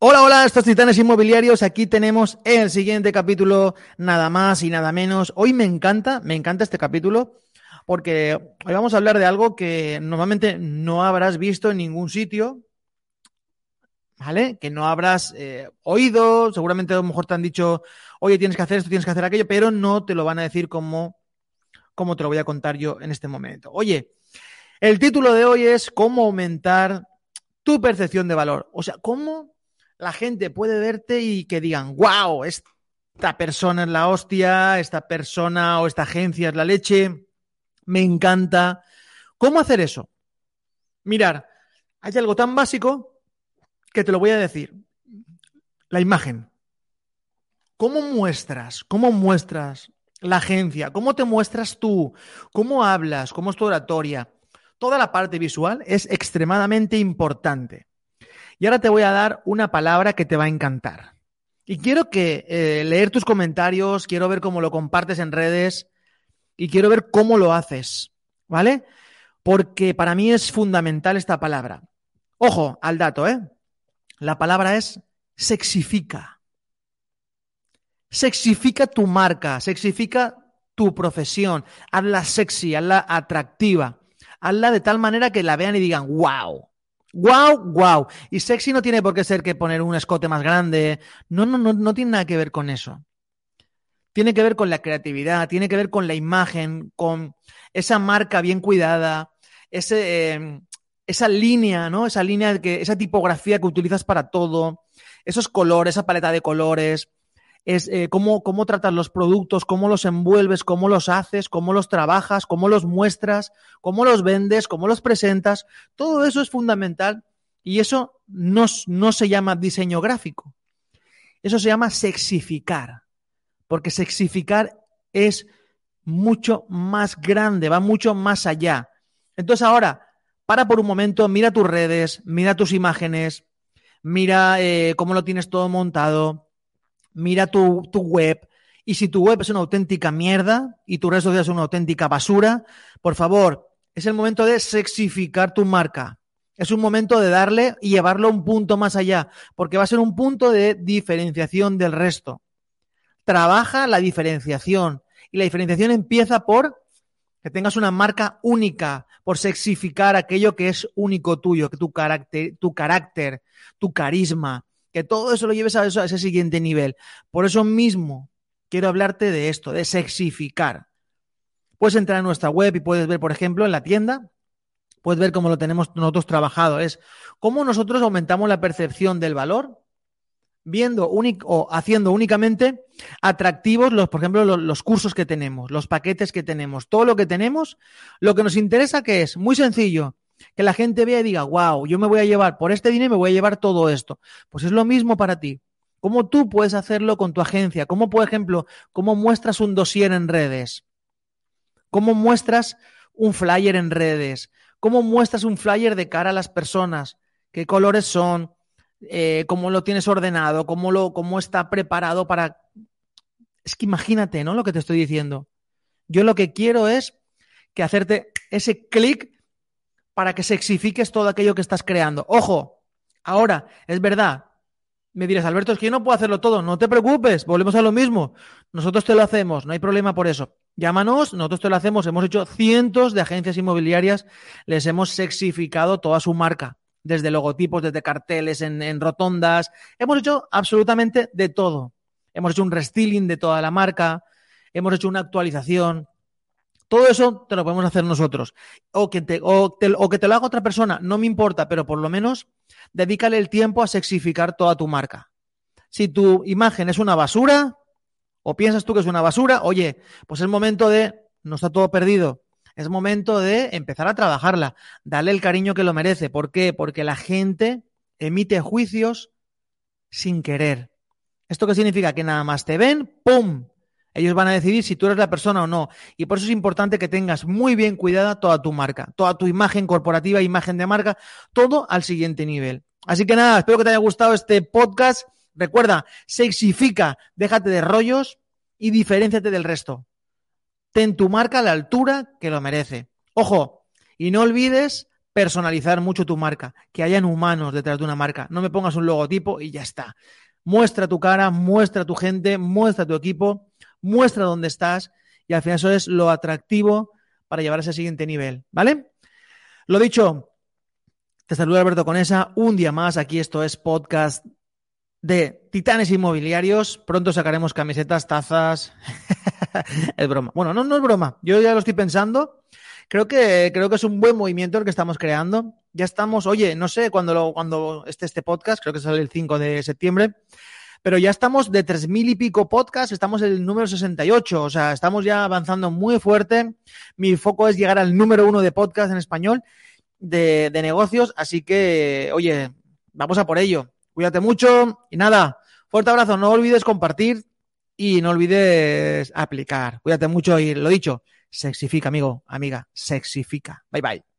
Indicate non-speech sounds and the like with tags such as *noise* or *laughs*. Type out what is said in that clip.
Hola, hola, estos titanes inmobiliarios. Aquí tenemos el siguiente capítulo, nada más y nada menos. Hoy me encanta, me encanta este capítulo porque hoy vamos a hablar de algo que normalmente no habrás visto en ningún sitio, ¿vale? Que no habrás eh, oído, seguramente a lo mejor te han dicho, oye, tienes que hacer esto, tienes que hacer aquello, pero no te lo van a decir como, como te lo voy a contar yo en este momento. Oye, el título de hoy es cómo aumentar tu percepción de valor. O sea, cómo la gente puede verte y que digan, wow, esta persona es la hostia, esta persona o esta agencia es la leche, me encanta. ¿Cómo hacer eso? Mirar, hay algo tan básico que te lo voy a decir. La imagen. ¿Cómo muestras? ¿Cómo muestras la agencia? ¿Cómo te muestras tú? ¿Cómo hablas? ¿Cómo es tu oratoria? Toda la parte visual es extremadamente importante. Y ahora te voy a dar una palabra que te va a encantar. Y quiero que eh, leer tus comentarios, quiero ver cómo lo compartes en redes y quiero ver cómo lo haces, ¿vale? Porque para mí es fundamental esta palabra. Ojo al dato, ¿eh? La palabra es sexifica. Sexifica tu marca, sexifica tu profesión. Hazla sexy, hazla atractiva. Hazla de tal manera que la vean y digan, wow, Wow, wow. Y sexy no tiene por qué ser que poner un escote más grande. No, no, no, no tiene nada que ver con eso. Tiene que ver con la creatividad, tiene que ver con la imagen, con esa marca bien cuidada, ese, em, esa línea, ¿no? Esa línea, que, esa tipografía que utilizas para todo, esos colores, esa paleta de colores, es eh, cómo, cómo tratas los productos, cómo los envuelves, cómo los haces, cómo los trabajas, cómo los muestras, cómo los vendes, cómo los presentas. Todo eso es fundamental y eso no, no se llama diseño gráfico. Eso se llama sexificar, porque sexificar es mucho más grande, va mucho más allá. Entonces ahora, para por un momento, mira tus redes, mira tus imágenes, mira eh, cómo lo tienes todo montado, mira tu, web. Y si tu web es una auténtica mierda y tu redes sociales es una auténtica basura, por favor, es el momento de sexificar tu marca. Es un momento de darle y llevarlo un punto más allá, porque va a ser un punto de diferenciación del resto. Trabaja la diferenciación. Y la diferenciación empieza por que tengas una marca única, por sexificar aquello que es único tuyo, que tu carácter, tu carácter, tu carisma, que todo eso lo lleves a, a ese siguiente nivel. Por eso mismo quiero hablarte de esto, de sexificar. Puedes entrar en nuestra web y puedes ver, por ejemplo, en la tienda, puedes ver cómo lo tenemos nosotros trabajado. Es cómo nosotros aumentamos la percepción del valor viendo o haciendo únicamente atractivos los, por ejemplo, los, los, cursos que tenemos, los paquetes que tenemos, todo lo que tenemos. Lo que nos interesa que es muy sencillo, que la gente vea y diga, wow, yo me voy a llevar, por este dinero me voy a llevar todo esto. Pues es lo mismo para ti. ¿Cómo tú puedes hacerlo con tu agencia? ¿Cómo, por ejemplo, cómo muestras un dossier en redes? ¿Cómo muestras un flyer en redes? ¿Cómo muestras un flyer de cara a las personas? ¿Qué colores son? Eh, ¿Cómo lo tienes ordenado? ¿Cómo, lo, ¿Cómo está preparado para...? Es que imagínate, ¿no? Lo que te estoy diciendo. Yo lo que quiero es que hacerte ese clic para que sexifiques todo aquello que estás creando. Ojo, ahora, es verdad, me dirás, Alberto, es que yo no puedo hacerlo todo. No te preocupes, volvemos a lo mismo. Nosotros te lo hacemos, no hay problema por eso. Llámanos, nosotros te lo hacemos. Hemos hecho cientos de agencias inmobiliarias, les hemos sexificado toda su marca, desde logotipos, desde carteles, en, en rotondas. Hemos hecho absolutamente de todo. Hemos hecho un restyling de toda la marca, hemos hecho una actualización. Todo eso te lo podemos hacer nosotros. O que, te, o, que te lo haga otra persona, no me importa, pero por lo menos dedícale el tiempo a sexificar toda tu marca. Si tu imagen es una basura, o piensas tú que es una basura, oye, pues es momento de, no está todo perdido, es momento de empezar a trabajarla, darle el cariño que lo merece. ¿Por qué? Porque la gente emite juicios sin querer. ¿Esto qué significa? Que nada más te ven, ¡pum! Ellos van a decidir si tú eres la persona o no. Y por eso es importante que tengas muy bien cuidada toda tu marca, toda tu imagen corporativa, imagen de marca, todo al siguiente nivel. Así que nada, espero que te haya gustado este podcast. Recuerda, sexifica, déjate de rollos y diferenciate del resto. Ten tu marca a la altura que lo merece. Ojo, y no olvides personalizar mucho tu marca, que hayan humanos detrás de una marca. No me pongas un logotipo y ya está. Muestra tu cara, muestra tu gente, muestra tu equipo, muestra dónde estás y al final eso es lo atractivo para llevar a ese siguiente nivel, ¿vale? Lo dicho, te saluda Alberto Conesa, un día más, aquí esto es podcast de Titanes Inmobiliarios. Pronto sacaremos camisetas, tazas. *laughs* es broma. Bueno, no, es broma. Yo ya lo estoy pensando. Creo que, creo que es un buen movimiento el que estamos creando. Ya estamos, oye, no sé cuándo, lo, cuando esté este podcast, creo que sale el 5 de septiembre, pero ya estamos de tres mil y pico podcasts, estamos en el número 68, o sea, estamos ya avanzando muy fuerte. Mi foco es llegar al número uno de podcast en español de, de negocios, así que, oye, vamos a por ello. Cuídate mucho y nada, fuerte abrazo, no olvides compartir y no olvides aplicar. Cuídate mucho y lo dicho, sexifica, amigo, amiga, sexifica. Bye bye.